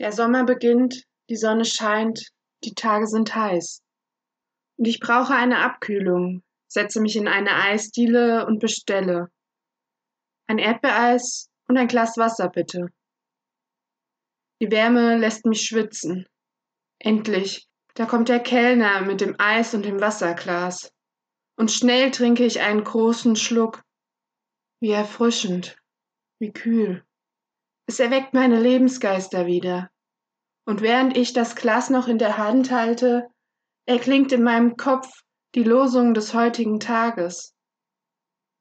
Der Sommer beginnt, die Sonne scheint, die Tage sind heiß. Und ich brauche eine Abkühlung, setze mich in eine Eisdiele und bestelle. Ein Erdbeereis und ein Glas Wasser, bitte. Die Wärme lässt mich schwitzen. Endlich, da kommt der Kellner mit dem Eis und dem Wasserglas. Und schnell trinke ich einen großen Schluck. Wie erfrischend, wie kühl. Es erweckt meine Lebensgeister wieder. Und während ich das Glas noch in der Hand halte, erklingt in meinem Kopf die Losung des heutigen Tages.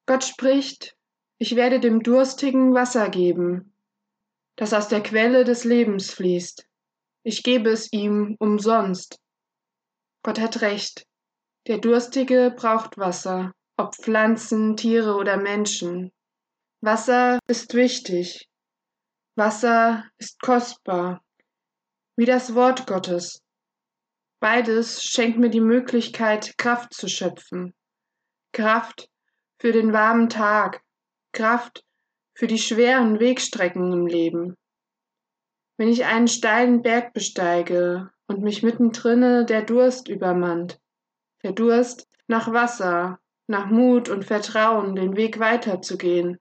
Gott spricht, ich werde dem Durstigen Wasser geben, das aus der Quelle des Lebens fließt. Ich gebe es ihm umsonst. Gott hat recht. Der Durstige braucht Wasser, ob Pflanzen, Tiere oder Menschen. Wasser ist wichtig, Wasser ist kostbar, wie das Wort Gottes. Beides schenkt mir die Möglichkeit, Kraft zu schöpfen. Kraft für den warmen Tag, Kraft für die schweren Wegstrecken im Leben. Wenn ich einen steilen Berg besteige und mich mittendrin der Durst übermannt, der Durst nach Wasser, nach Mut und Vertrauen, den Weg weiterzugehen.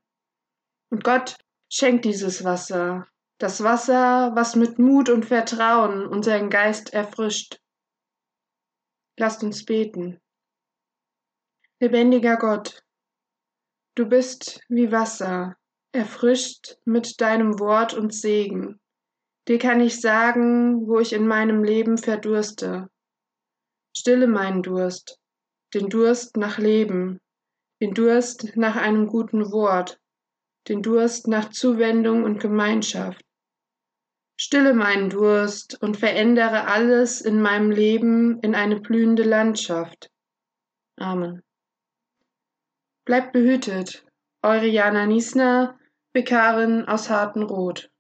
Und Gott Schenk dieses Wasser, das Wasser, was mit Mut und Vertrauen unseren Geist erfrischt. Lasst uns beten. Lebendiger Gott, du bist wie Wasser, erfrischt mit deinem Wort und Segen. Dir kann ich sagen, wo ich in meinem Leben verdurste. Stille meinen Durst, den Durst nach Leben, den Durst nach einem guten Wort, den Durst nach Zuwendung und Gemeinschaft. Stille meinen Durst und verändere alles in meinem Leben in eine blühende Landschaft. Amen. Bleibt behütet, eure Jana Niesner, Vikarin aus Hartenroth.